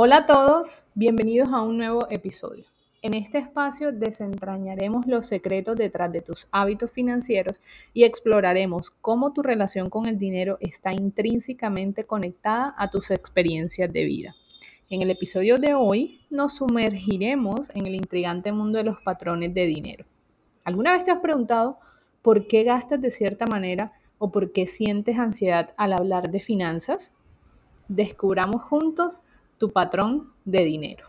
Hola a todos, bienvenidos a un nuevo episodio. En este espacio desentrañaremos los secretos detrás de tus hábitos financieros y exploraremos cómo tu relación con el dinero está intrínsecamente conectada a tus experiencias de vida. En el episodio de hoy nos sumergiremos en el intrigante mundo de los patrones de dinero. ¿Alguna vez te has preguntado por qué gastas de cierta manera o por qué sientes ansiedad al hablar de finanzas? Descubramos juntos tu patrón de dinero.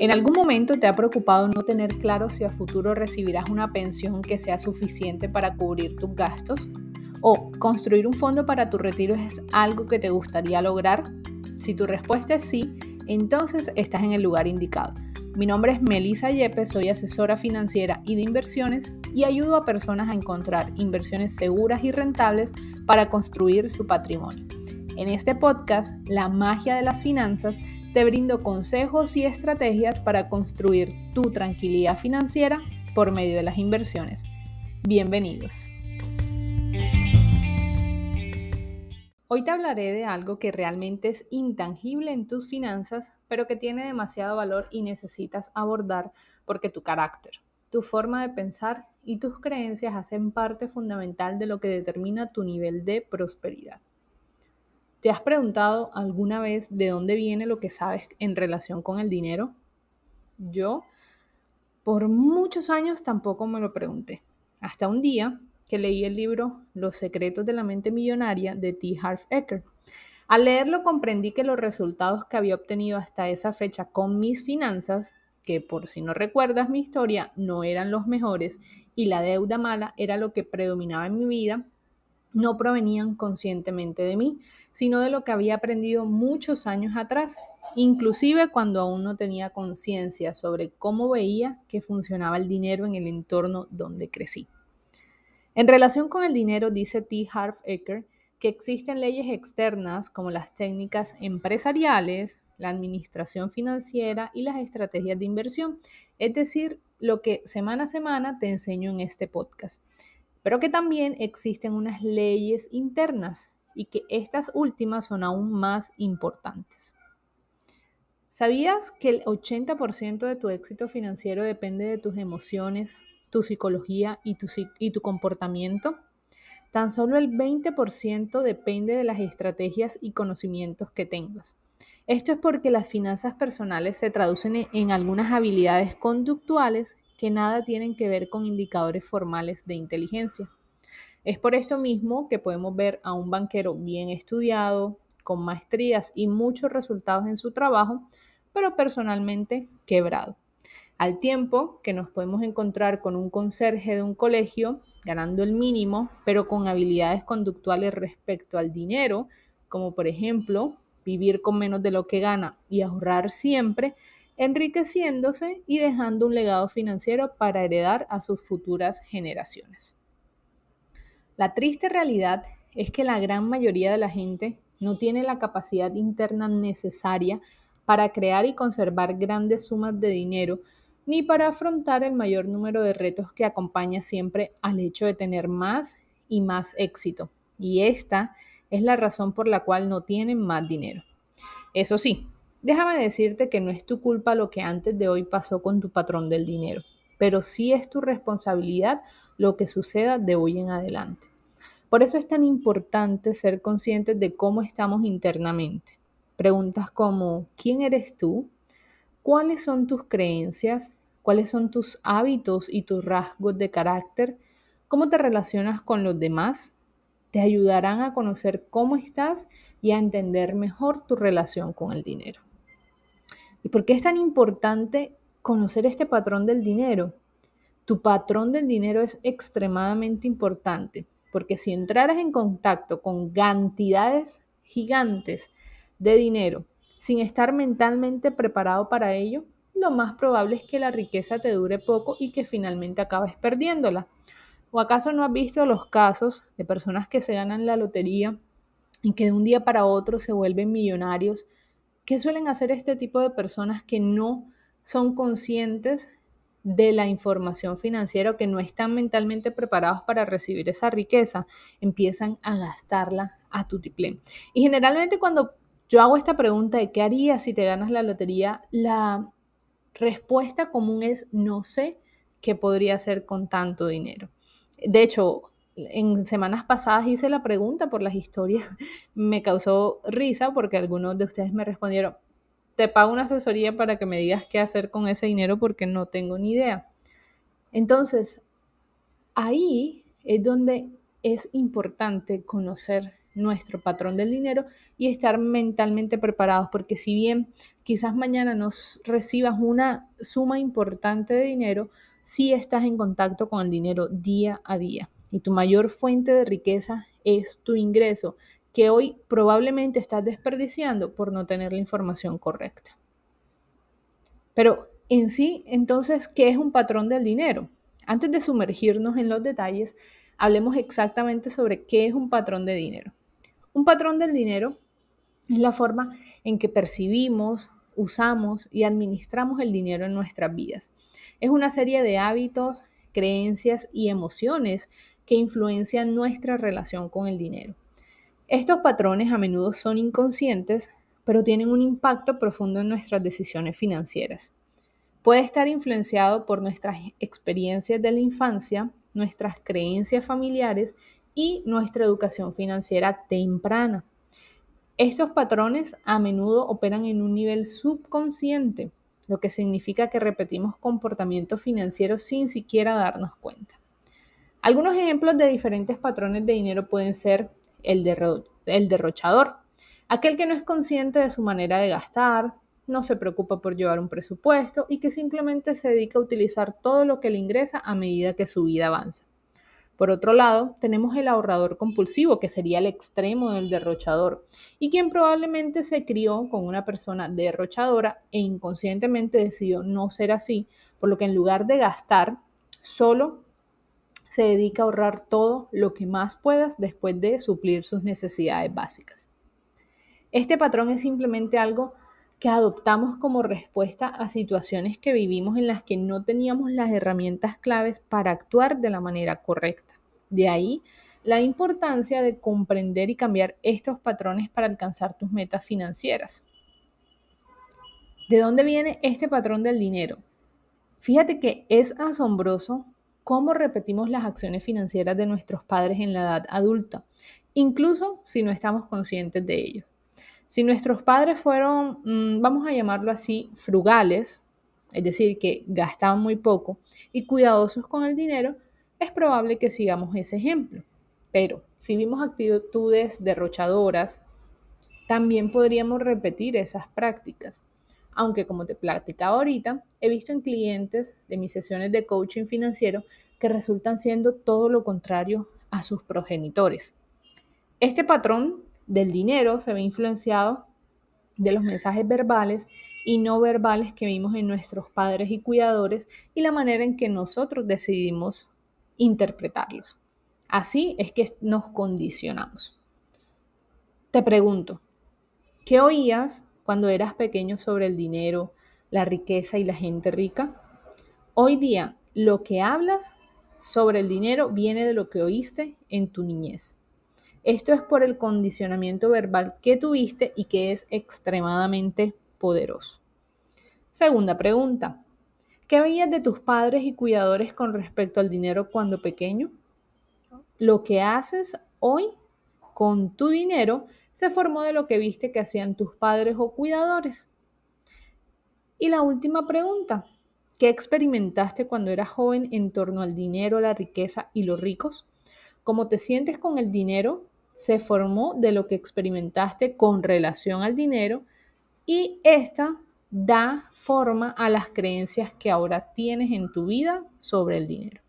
¿En algún momento te ha preocupado no tener claro si a futuro recibirás una pensión que sea suficiente para cubrir tus gastos? ¿O construir un fondo para tu retiro es algo que te gustaría lograr? Si tu respuesta es sí, entonces estás en el lugar indicado. Mi nombre es Melissa Yepes, soy asesora financiera y de inversiones y ayudo a personas a encontrar inversiones seguras y rentables para construir su patrimonio. En este podcast, La magia de las finanzas, te brindo consejos y estrategias para construir tu tranquilidad financiera por medio de las inversiones. Bienvenidos. Hoy te hablaré de algo que realmente es intangible en tus finanzas, pero que tiene demasiado valor y necesitas abordar porque tu carácter, tu forma de pensar y tus creencias hacen parte fundamental de lo que determina tu nivel de prosperidad. ¿Te has preguntado alguna vez de dónde viene lo que sabes en relación con el dinero? Yo, por muchos años tampoco me lo pregunté. Hasta un día que leí el libro Los secretos de la mente millonaria de T. Harv Eker. Al leerlo comprendí que los resultados que había obtenido hasta esa fecha con mis finanzas, que por si no recuerdas mi historia, no eran los mejores y la deuda mala era lo que predominaba en mi vida, no provenían conscientemente de mí, sino de lo que había aprendido muchos años atrás, inclusive cuando aún no tenía conciencia sobre cómo veía que funcionaba el dinero en el entorno donde crecí. En relación con el dinero, dice T. Harv Eker que existen leyes externas como las técnicas empresariales, la administración financiera y las estrategias de inversión, es decir, lo que semana a semana te enseño en este podcast, pero que también existen unas leyes internas y que estas últimas son aún más importantes. ¿Sabías que el 80% de tu éxito financiero depende de tus emociones, tu psicología y tu, y tu comportamiento, tan solo el 20% depende de las estrategias y conocimientos que tengas. Esto es porque las finanzas personales se traducen en algunas habilidades conductuales que nada tienen que ver con indicadores formales de inteligencia. Es por esto mismo que podemos ver a un banquero bien estudiado, con maestrías y muchos resultados en su trabajo, pero personalmente quebrado al tiempo que nos podemos encontrar con un conserje de un colegio ganando el mínimo, pero con habilidades conductuales respecto al dinero, como por ejemplo vivir con menos de lo que gana y ahorrar siempre, enriqueciéndose y dejando un legado financiero para heredar a sus futuras generaciones. La triste realidad es que la gran mayoría de la gente no tiene la capacidad interna necesaria para crear y conservar grandes sumas de dinero ni para afrontar el mayor número de retos que acompaña siempre al hecho de tener más y más éxito. Y esta es la razón por la cual no tienen más dinero. Eso sí, déjame decirte que no es tu culpa lo que antes de hoy pasó con tu patrón del dinero, pero sí es tu responsabilidad lo que suceda de hoy en adelante. Por eso es tan importante ser conscientes de cómo estamos internamente. Preguntas como, ¿quién eres tú? cuáles son tus creencias, cuáles son tus hábitos y tus rasgos de carácter, cómo te relacionas con los demás, te ayudarán a conocer cómo estás y a entender mejor tu relación con el dinero. ¿Y por qué es tan importante conocer este patrón del dinero? Tu patrón del dinero es extremadamente importante porque si entraras en contacto con cantidades gigantes de dinero sin estar mentalmente preparado para ello, lo más probable es que la riqueza te dure poco y que finalmente acabes perdiéndola. ¿O acaso no has visto los casos de personas que se ganan la lotería y que de un día para otro se vuelven millonarios? ¿Qué suelen hacer este tipo de personas que no son conscientes de la información financiera o que no están mentalmente preparados para recibir esa riqueza? Empiezan a gastarla a tu tiplén. Y generalmente cuando yo hago esta pregunta de qué harías si te ganas la lotería, la respuesta común es no sé qué podría hacer con tanto dinero. De hecho, en semanas pasadas hice la pregunta por las historias. Me causó risa porque algunos de ustedes me respondieron, te pago una asesoría para que me digas qué hacer con ese dinero porque no tengo ni idea. Entonces, ahí es donde es importante conocer nuestro patrón del dinero y estar mentalmente preparados, porque si bien quizás mañana nos recibas una suma importante de dinero, si estás en contacto con el dinero día a día y tu mayor fuente de riqueza es tu ingreso, que hoy probablemente estás desperdiciando por no tener la información correcta. Pero en sí, entonces, ¿qué es un patrón del dinero? Antes de sumergirnos en los detalles, hablemos exactamente sobre qué es un patrón de dinero. Un patrón del dinero es la forma en que percibimos, usamos y administramos el dinero en nuestras vidas. Es una serie de hábitos, creencias y emociones que influencian nuestra relación con el dinero. Estos patrones a menudo son inconscientes, pero tienen un impacto profundo en nuestras decisiones financieras. Puede estar influenciado por nuestras experiencias de la infancia, nuestras creencias familiares y nuestra educación financiera temprana. Estos patrones a menudo operan en un nivel subconsciente, lo que significa que repetimos comportamientos financieros sin siquiera darnos cuenta. Algunos ejemplos de diferentes patrones de dinero pueden ser el, derrochador, aquel que no es consciente de su manera de gastar, no se preocupa por llevar un presupuesto y que simplemente se dedica a utilizar todo lo que le ingresa a medida que su vida avanza. Por otro lado, tenemos el ahorrador compulsivo, que sería el extremo del derrochador, y quien probablemente se crió con una persona derrochadora e inconscientemente decidió no ser así, por lo que en lugar de gastar, solo se dedica a ahorrar todo lo que más puedas después de suplir sus necesidades básicas. Este patrón es simplemente algo que adoptamos como respuesta a situaciones que vivimos en las que no teníamos las herramientas claves para actuar de la manera correcta. De ahí la importancia de comprender y cambiar estos patrones para alcanzar tus metas financieras. ¿De dónde viene este patrón del dinero? Fíjate que es asombroso cómo repetimos las acciones financieras de nuestros padres en la edad adulta, incluso si no estamos conscientes de ello. Si nuestros padres fueron, mm, vamos a llamarlo así, frugales, es decir, que gastaban muy poco y cuidadosos con el dinero, es probable que sigamos ese ejemplo. Pero si vimos actitudes derrochadoras, también podríamos repetir esas prácticas aunque como te platicaba ahorita, he visto en clientes de mis sesiones de coaching financiero que resultan siendo todo lo contrario a sus progenitores. Este patrón del dinero se ve influenciado de los mensajes verbales y no verbales que vimos en nuestros padres y cuidadores y la manera en que nosotros decidimos interpretarlos. Así es que nos condicionamos. Te pregunto, ¿qué oías cuando eras pequeño sobre el dinero, la riqueza y la gente rica? Hoy día, lo que hablas sobre el dinero viene de lo que oíste en tu niñez. Esto es por el condicionamiento verbal que tuviste y que es extremadamente poderoso. Segunda pregunta. ¿Qué veías de tus padres y cuidadores con respecto al dinero cuando pequeño? Lo que haces hoy con tu dinero se formó de lo que viste que hacían tus padres o cuidadores. Y la última pregunta, ¿qué experimentaste cuando eras joven en torno al dinero, la riqueza y los ricos? ¿Cómo te sientes con el dinero? Se formó de lo que experimentaste con relación al dinero y esta da forma a las creencias que ahora tienes en tu vida sobre el dinero.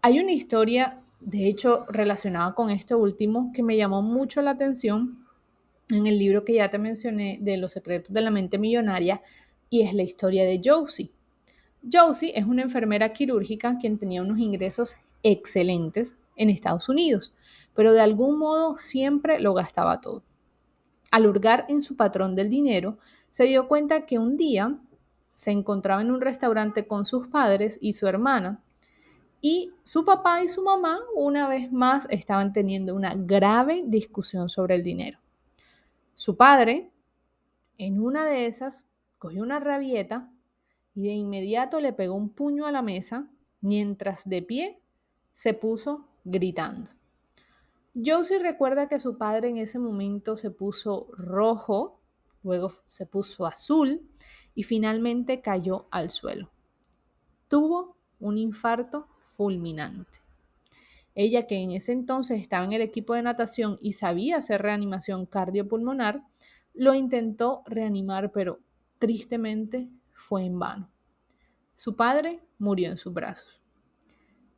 Hay una historia de hecho, relacionado con este último, que me llamó mucho la atención en el libro que ya te mencioné de Los secretos de la mente millonaria, y es la historia de Josie. Josie es una enfermera quirúrgica quien tenía unos ingresos excelentes en Estados Unidos, pero de algún modo siempre lo gastaba todo. Al hurgar en su patrón del dinero, se dio cuenta que un día se encontraba en un restaurante con sus padres y su hermana Y su papá y su mamá, una vez más, estaban teniendo una grave discusión sobre el dinero. Su padre, en una de esas, cogió una rabieta y de inmediato le pegó un puño a la mesa, mientras de pie se puso gritando. Josie recuerda que su padre en ese momento se puso rojo, luego se puso azul y finalmente cayó al suelo. Tuvo un infarto fulminante. Ella, que en ese entonces estaba en el equipo de natación y sabía hacer reanimación cardiopulmonar, lo intentó reanimar, pero tristemente fue en vano. Su padre murió en sus brazos.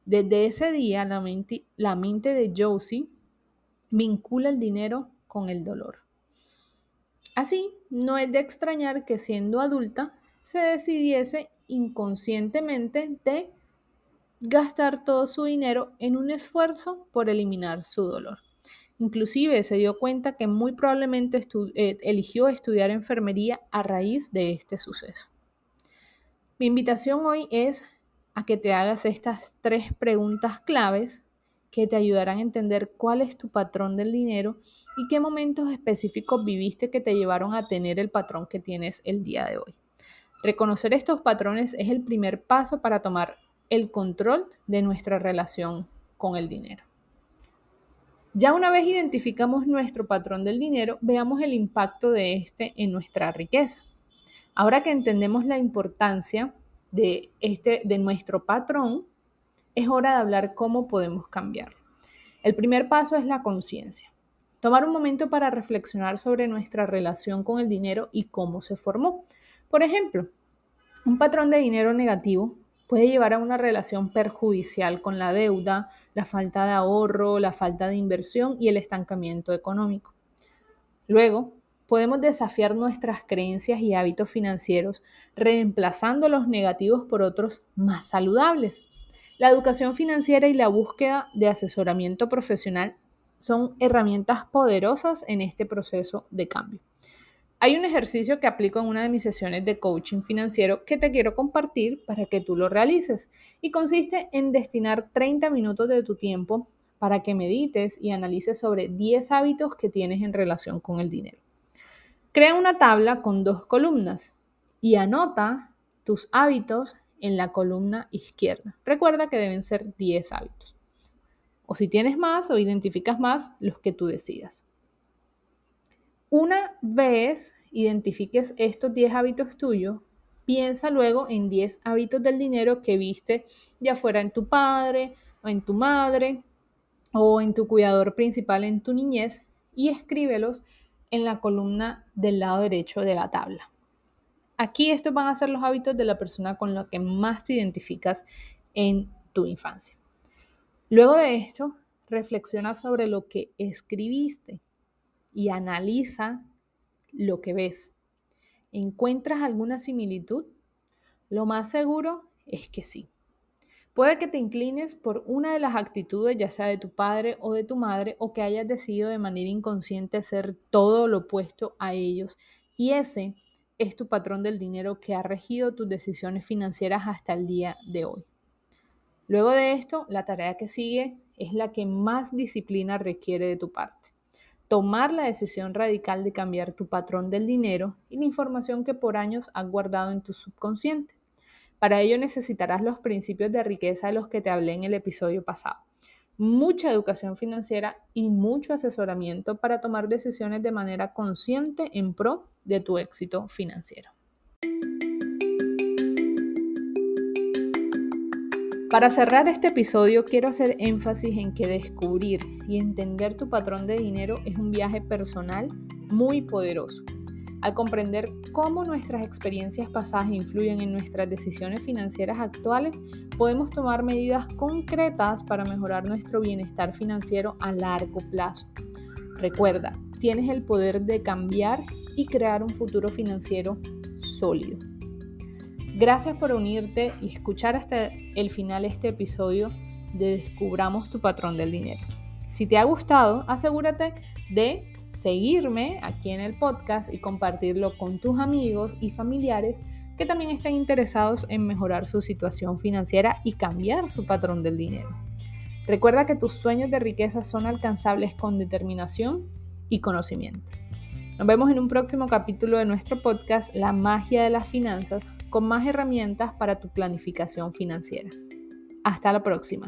Desde ese día, la mente, la mente de Josie vincula el dinero con el dolor. Así, no es de extrañar que siendo adulta se decidiese inconscientemente de gastar todo su dinero en un esfuerzo por eliminar su dolor. Inclusive se dio cuenta que muy probablemente eh, eligió estudiar enfermería a raíz de este suceso. Mi invitación hoy es a que te hagas estas tres preguntas claves que te ayudarán a entender cuál es tu patrón del dinero y qué momentos específicos viviste que te llevaron a tener el patrón que tienes el día de hoy. Reconocer estos patrones es el primer paso para tomar el control de nuestra relación con el dinero. Ya una vez identificamos nuestro patrón del dinero, veamos el impacto de este en nuestra riqueza. Ahora que entendemos la importancia de, este, de nuestro patrón, es hora de hablar cómo podemos cambiarlo. El primer paso es la conciencia. Tomar un momento para reflexionar sobre nuestra relación con el dinero y cómo se formó. Por ejemplo, un patrón de dinero negativo puede llevar a una relación perjudicial con la deuda, la falta de ahorro, la falta de inversión y el estancamiento económico. Luego, podemos desafiar nuestras creencias y hábitos financieros reemplazando los negativos por otros más saludables. La educación financiera y la búsqueda de asesoramiento profesional son herramientas poderosas en este proceso de cambio. Hay un ejercicio que aplico en una de mis sesiones de coaching financiero que te quiero compartir para que tú lo realices y consiste en destinar 30 minutos de tu tiempo para que medites y analices sobre 10 hábitos que tienes en relación con el dinero. Crea una tabla con dos columnas y anota tus hábitos en la columna izquierda. Recuerda que deben ser 10 hábitos. O si tienes más o identificas más, los que tú decidas. Una vez identifiques estos 10 hábitos tuyos, piensa luego en 10 hábitos del dinero que viste ya fuera en tu padre o en tu madre o en tu cuidador principal en tu niñez y escríbelos en la columna del lado derecho de la tabla. Aquí estos van a ser los hábitos de la persona con la que más te identificas en tu infancia. Luego de esto, reflexiona sobre lo que escribiste y analiza lo que ves. ¿Encuentras alguna similitud? Lo más seguro es que sí. Puede que te inclines por una de las actitudes, ya sea de tu padre o de tu madre, o que hayas decidido de manera inconsciente ser todo lo opuesto a ellos. Y ese es tu patrón del dinero que ha regido tus decisiones financieras hasta el día de hoy. Luego de esto, la tarea que sigue es la que más disciplina requiere de tu parte. Tomar la decisión radical de cambiar tu patrón del dinero y la información que por años has guardado en tu subconsciente. Para ello necesitarás los principios de riqueza de los que te hablé en el episodio pasado. Mucha educación financiera y mucho asesoramiento para tomar decisiones de manera consciente en pro de tu éxito financiero. Para cerrar este episodio quiero hacer énfasis en que descubrir y entender tu patrón de dinero es un viaje personal muy poderoso al comprender cómo nuestras experiencias pasadas influyen en nuestras decisiones financieras actuales, podemos tomar medidas concretas para mejorar nuestro bienestar financiero a largo plazo. Recuerda, tienes el poder de cambiar y crear un futuro financiero sólido. Gracias por unirte y escuchar hasta el final este episodio de Descubramos tu patrón del dinero. Si te ha gustado, asegúrate de seguirme aquí en el podcast y compartirlo con tus amigos y familiares que también estén interesados en mejorar su situación financiera y cambiar su patrón del dinero. Recuerda que tus sueños de riqueza son alcanzables con determinación y conocimiento. Nos vemos en un próximo capítulo de nuestro podcast La magia de las finanzas con más herramientas para tu planificación financiera. Hasta la próxima.